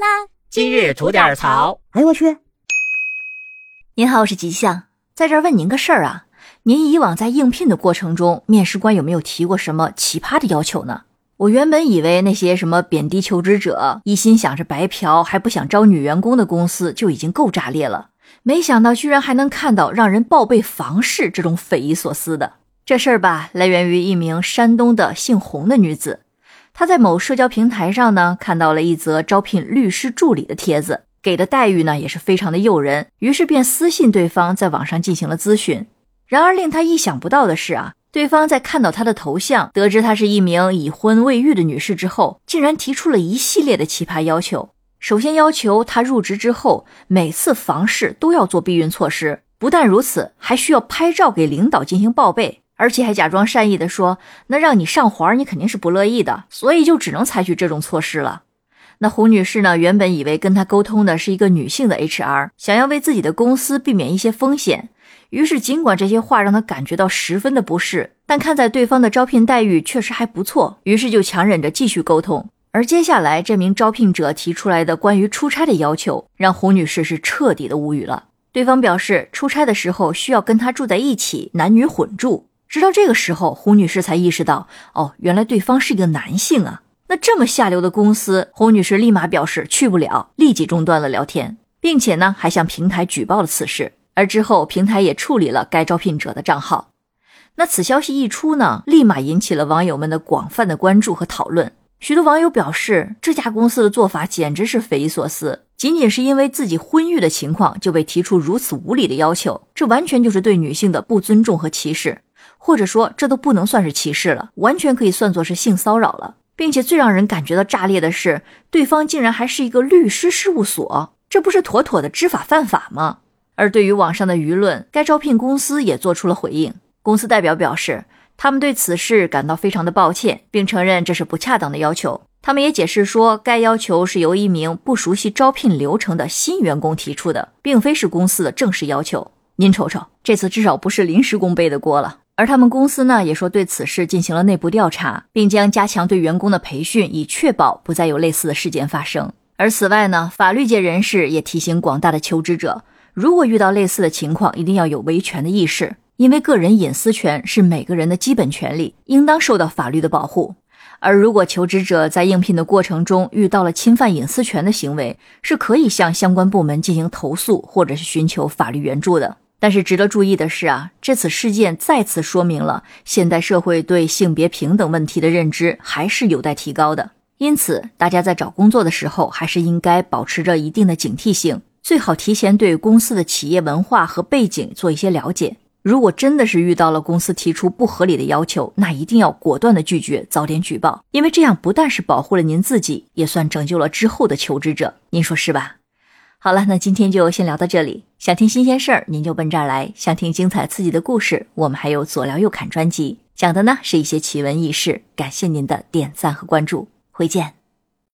啦！今日吐点槽。哎呦我去！您好，我是吉祥，在这儿问您个事儿啊。您以往在应聘的过程中，面试官有没有提过什么奇葩的要求呢？我原本以为那些什么贬低求职者、一心想着白嫖还不想招女员工的公司就已经够炸裂了，没想到居然还能看到让人报备房事这种匪夷所思的。这事儿吧，来源于一名山东的姓洪的女子，他在某社交平台上呢看到了一则招聘律师助理的帖子，给的待遇呢也是非常的诱人，于是便私信对方在网上进行了咨询。然而令他意想不到的是啊。对方在看到他的头像，得知她是一名已婚未育的女士之后，竟然提出了一系列的奇葩要求。首先要求她入职之后，每次房事都要做避孕措施。不但如此，还需要拍照给领导进行报备，而且还假装善意的说：“那让你上环，你肯定是不乐意的，所以就只能采取这种措施了。”那胡女士呢？原本以为跟她沟通的是一个女性的 HR，想要为自己的公司避免一些风险，于是尽管这些话让她感觉到十分的不适，但看在对方的招聘待遇确实还不错，于是就强忍着继续沟通。而接下来这名招聘者提出来的关于出差的要求，让胡女士是彻底的无语了。对方表示出差的时候需要跟他住在一起，男女混住。直到这个时候，胡女士才意识到，哦，原来对方是一个男性啊。那这么下流的公司，胡女士立马表示去不了，立即中断了聊天，并且呢还向平台举报了此事。而之后，平台也处理了该招聘者的账号。那此消息一出呢，立马引起了网友们的广泛的关注和讨论。许多网友表示，这家公司的做法简直是匪夷所思，仅仅是因为自己婚育的情况就被提出如此无理的要求，这完全就是对女性的不尊重和歧视，或者说这都不能算是歧视了，完全可以算作是性骚扰了。并且最让人感觉到炸裂的是，对方竟然还是一个律师事务所，这不是妥妥的知法犯法吗？而对于网上的舆论，该招聘公司也做出了回应。公司代表表示，他们对此事感到非常的抱歉，并承认这是不恰当的要求。他们也解释说，该要求是由一名不熟悉招聘流程的新员工提出的，并非是公司的正式要求。您瞅瞅，这次至少不是临时工背的锅了。而他们公司呢，也说对此事进行了内部调查，并将加强对员工的培训，以确保不再有类似的事件发生。而此外呢，法律界人士也提醒广大的求职者，如果遇到类似的情况，一定要有维权的意识，因为个人隐私权是每个人的基本权利，应当受到法律的保护。而如果求职者在应聘的过程中遇到了侵犯隐私权的行为，是可以向相关部门进行投诉，或者是寻求法律援助的。但是值得注意的是啊，这次事件再次说明了现代社会对性别平等问题的认知还是有待提高的。因此，大家在找工作的时候，还是应该保持着一定的警惕性，最好提前对公司的企业文化和背景做一些了解。如果真的是遇到了公司提出不合理的要求，那一定要果断的拒绝，早点举报，因为这样不但是保护了您自己，也算拯救了之后的求职者。您说是吧？好了，那今天就先聊到这里。想听新鲜事儿，您就奔这儿来；想听精彩刺激的故事，我们还有左聊右侃专辑，讲的呢是一些奇闻异事。感谢您的点赞和关注，回见。